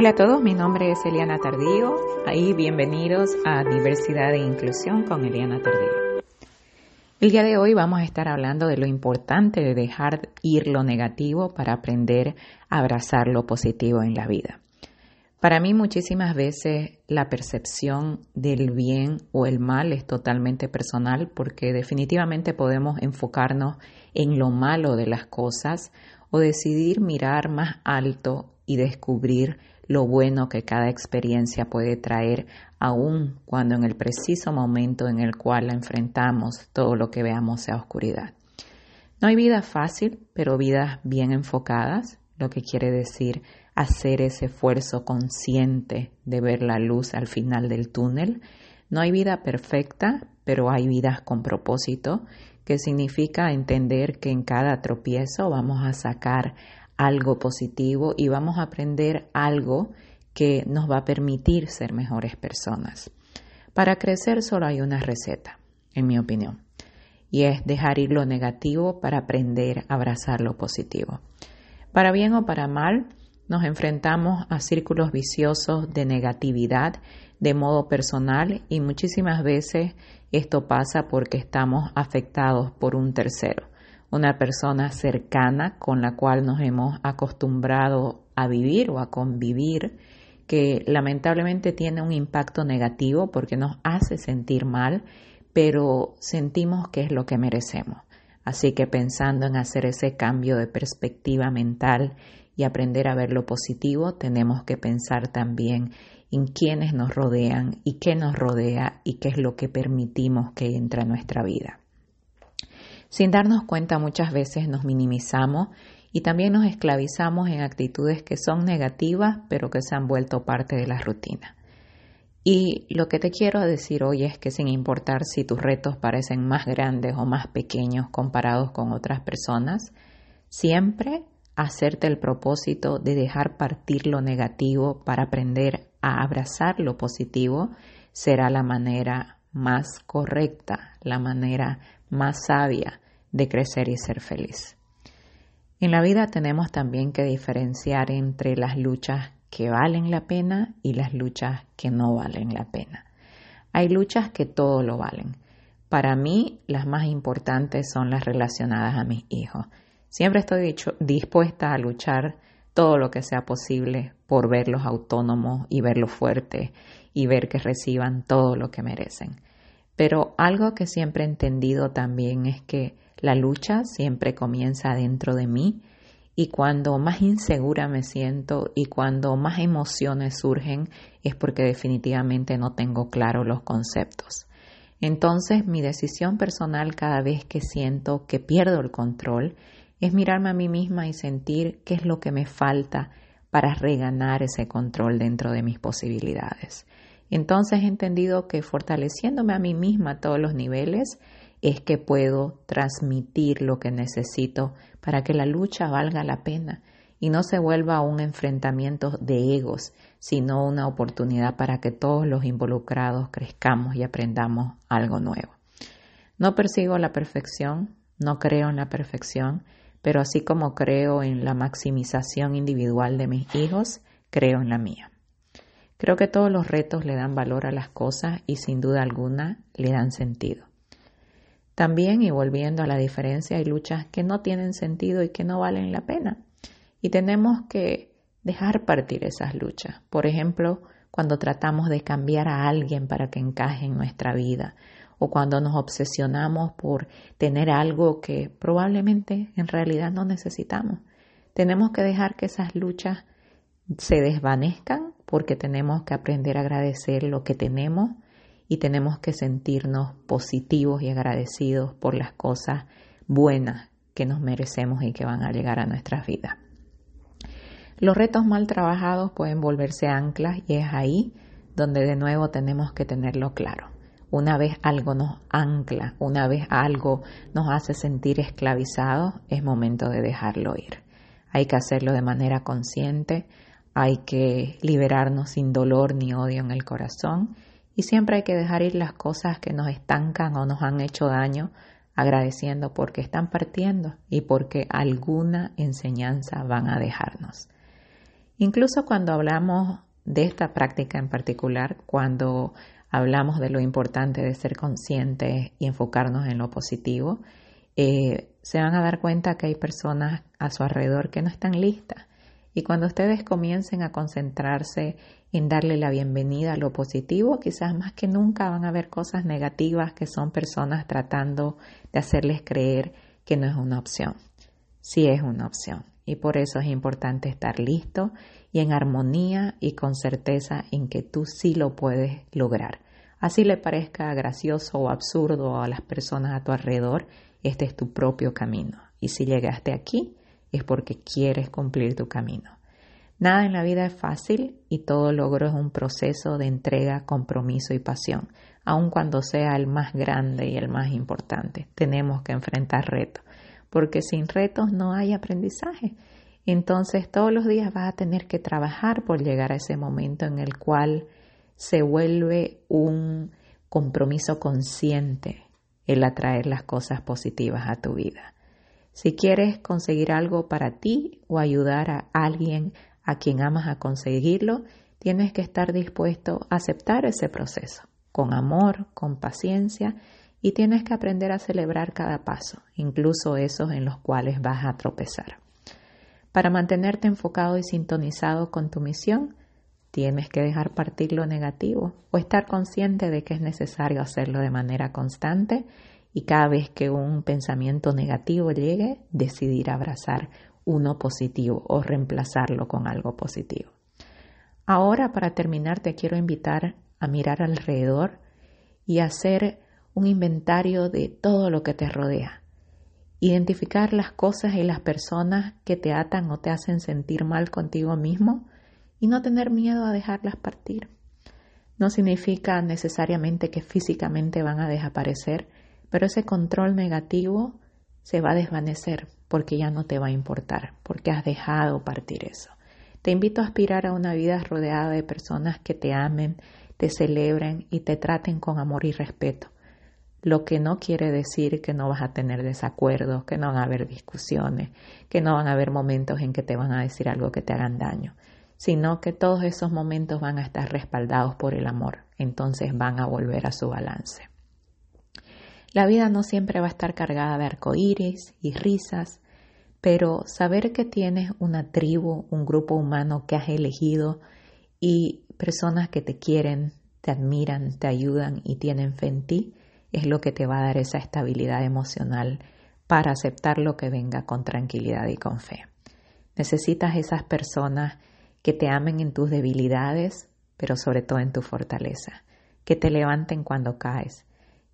Hola a todos, mi nombre es Eliana Tardío y bienvenidos a Diversidad e Inclusión con Eliana Tardío. El día de hoy vamos a estar hablando de lo importante de dejar ir lo negativo para aprender a abrazar lo positivo en la vida. Para mí muchísimas veces la percepción del bien o el mal es totalmente personal porque definitivamente podemos enfocarnos en lo malo de las cosas o decidir mirar más alto y descubrir lo bueno que cada experiencia puede traer, aun cuando en el preciso momento en el cual la enfrentamos todo lo que veamos sea oscuridad. No hay vida fácil, pero vidas bien enfocadas, lo que quiere decir hacer ese esfuerzo consciente de ver la luz al final del túnel. No hay vida perfecta, pero hay vidas con propósito, que significa entender que en cada tropiezo vamos a sacar algo positivo y vamos a aprender algo que nos va a permitir ser mejores personas. Para crecer solo hay una receta, en mi opinión, y es dejar ir lo negativo para aprender a abrazar lo positivo. Para bien o para mal, nos enfrentamos a círculos viciosos de negatividad de modo personal y muchísimas veces esto pasa porque estamos afectados por un tercero una persona cercana con la cual nos hemos acostumbrado a vivir o a convivir, que lamentablemente tiene un impacto negativo porque nos hace sentir mal, pero sentimos que es lo que merecemos. Así que pensando en hacer ese cambio de perspectiva mental y aprender a ver lo positivo, tenemos que pensar también en quiénes nos rodean y qué nos rodea y qué es lo que permitimos que entre a nuestra vida. Sin darnos cuenta muchas veces nos minimizamos y también nos esclavizamos en actitudes que son negativas pero que se han vuelto parte de la rutina. Y lo que te quiero decir hoy es que sin importar si tus retos parecen más grandes o más pequeños comparados con otras personas, siempre hacerte el propósito de dejar partir lo negativo para aprender a abrazar lo positivo será la manera más correcta, la manera más sabia de crecer y ser feliz. En la vida tenemos también que diferenciar entre las luchas que valen la pena y las luchas que no valen la pena. Hay luchas que todo lo valen. Para mí, las más importantes son las relacionadas a mis hijos. Siempre estoy dispuesta a luchar todo lo que sea posible por verlos autónomos y verlos fuertes y ver que reciban todo lo que merecen. Pero algo que siempre he entendido también es que la lucha siempre comienza dentro de mí y cuando más insegura me siento y cuando más emociones surgen es porque definitivamente no tengo claro los conceptos. Entonces mi decisión personal cada vez que siento que pierdo el control es mirarme a mí misma y sentir qué es lo que me falta para reganar ese control dentro de mis posibilidades. Entonces he entendido que fortaleciéndome a mí misma a todos los niveles es que puedo transmitir lo que necesito para que la lucha valga la pena y no se vuelva un enfrentamiento de egos, sino una oportunidad para que todos los involucrados crezcamos y aprendamos algo nuevo. No persigo la perfección, no creo en la perfección, pero así como creo en la maximización individual de mis hijos, creo en la mía. Creo que todos los retos le dan valor a las cosas y sin duda alguna le dan sentido. También, y volviendo a la diferencia, hay luchas que no tienen sentido y que no valen la pena. Y tenemos que dejar partir esas luchas. Por ejemplo, cuando tratamos de cambiar a alguien para que encaje en nuestra vida o cuando nos obsesionamos por tener algo que probablemente en realidad no necesitamos. Tenemos que dejar que esas luchas se desvanezcan porque tenemos que aprender a agradecer lo que tenemos y tenemos que sentirnos positivos y agradecidos por las cosas buenas que nos merecemos y que van a llegar a nuestras vidas. Los retos mal trabajados pueden volverse anclas y es ahí donde de nuevo tenemos que tenerlo claro. Una vez algo nos ancla, una vez algo nos hace sentir esclavizados, es momento de dejarlo ir. Hay que hacerlo de manera consciente, hay que liberarnos sin dolor ni odio en el corazón y siempre hay que dejar ir las cosas que nos estancan o nos han hecho daño, agradeciendo porque están partiendo y porque alguna enseñanza van a dejarnos. Incluso cuando hablamos de esta práctica en particular, cuando hablamos de lo importante de ser conscientes y enfocarnos en lo positivo, eh, se van a dar cuenta que hay personas a su alrededor que no están listas. Y cuando ustedes comiencen a concentrarse en darle la bienvenida a lo positivo, quizás más que nunca van a ver cosas negativas que son personas tratando de hacerles creer que no es una opción. Sí es una opción. Y por eso es importante estar listo y en armonía y con certeza en que tú sí lo puedes lograr. Así le parezca gracioso o absurdo a las personas a tu alrededor, este es tu propio camino. Y si llegaste aquí, es porque quieres cumplir tu camino. Nada en la vida es fácil y todo logro es un proceso de entrega, compromiso y pasión, aun cuando sea el más grande y el más importante. Tenemos que enfrentar retos, porque sin retos no hay aprendizaje. Entonces todos los días vas a tener que trabajar por llegar a ese momento en el cual se vuelve un compromiso consciente el atraer las cosas positivas a tu vida. Si quieres conseguir algo para ti o ayudar a alguien a quien amas a conseguirlo, tienes que estar dispuesto a aceptar ese proceso, con amor, con paciencia, y tienes que aprender a celebrar cada paso, incluso esos en los cuales vas a tropezar. Para mantenerte enfocado y sintonizado con tu misión, tienes que dejar partir lo negativo o estar consciente de que es necesario hacerlo de manera constante y cada vez que un pensamiento negativo llegue, decidir abrazar uno positivo o reemplazarlo con algo positivo. Ahora, para terminar, te quiero invitar a mirar alrededor y hacer un inventario de todo lo que te rodea. Identificar las cosas y las personas que te atan o te hacen sentir mal contigo mismo y no tener miedo a dejarlas partir. No significa necesariamente que físicamente van a desaparecer, pero ese control negativo se va a desvanecer porque ya no te va a importar, porque has dejado partir eso. Te invito a aspirar a una vida rodeada de personas que te amen, te celebren y te traten con amor y respeto. Lo que no quiere decir que no vas a tener desacuerdos, que no van a haber discusiones, que no van a haber momentos en que te van a decir algo que te hagan daño, sino que todos esos momentos van a estar respaldados por el amor, entonces van a volver a su balance. La vida no siempre va a estar cargada de arcoíris y risas, pero saber que tienes una tribu, un grupo humano que has elegido y personas que te quieren, te admiran, te ayudan y tienen fe en ti, es lo que te va a dar esa estabilidad emocional para aceptar lo que venga con tranquilidad y con fe. Necesitas esas personas que te amen en tus debilidades, pero sobre todo en tu fortaleza, que te levanten cuando caes,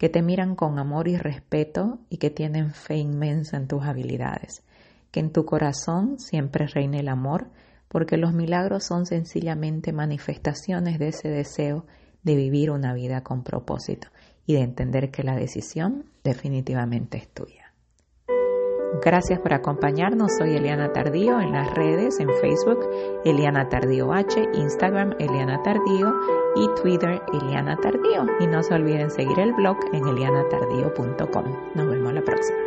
que te miran con amor y respeto y que tienen fe inmensa en tus habilidades, que en tu corazón siempre reine el amor, porque los milagros son sencillamente manifestaciones de ese deseo de vivir una vida con propósito y de entender que la decisión definitivamente es tuya. Gracias por acompañarnos. Soy Eliana Tardío en las redes, en Facebook, Eliana Tardío H, Instagram, Eliana Tardío y Twitter, Eliana Tardío. Y no se olviden seguir el blog en elianatardío.com. Nos vemos la próxima.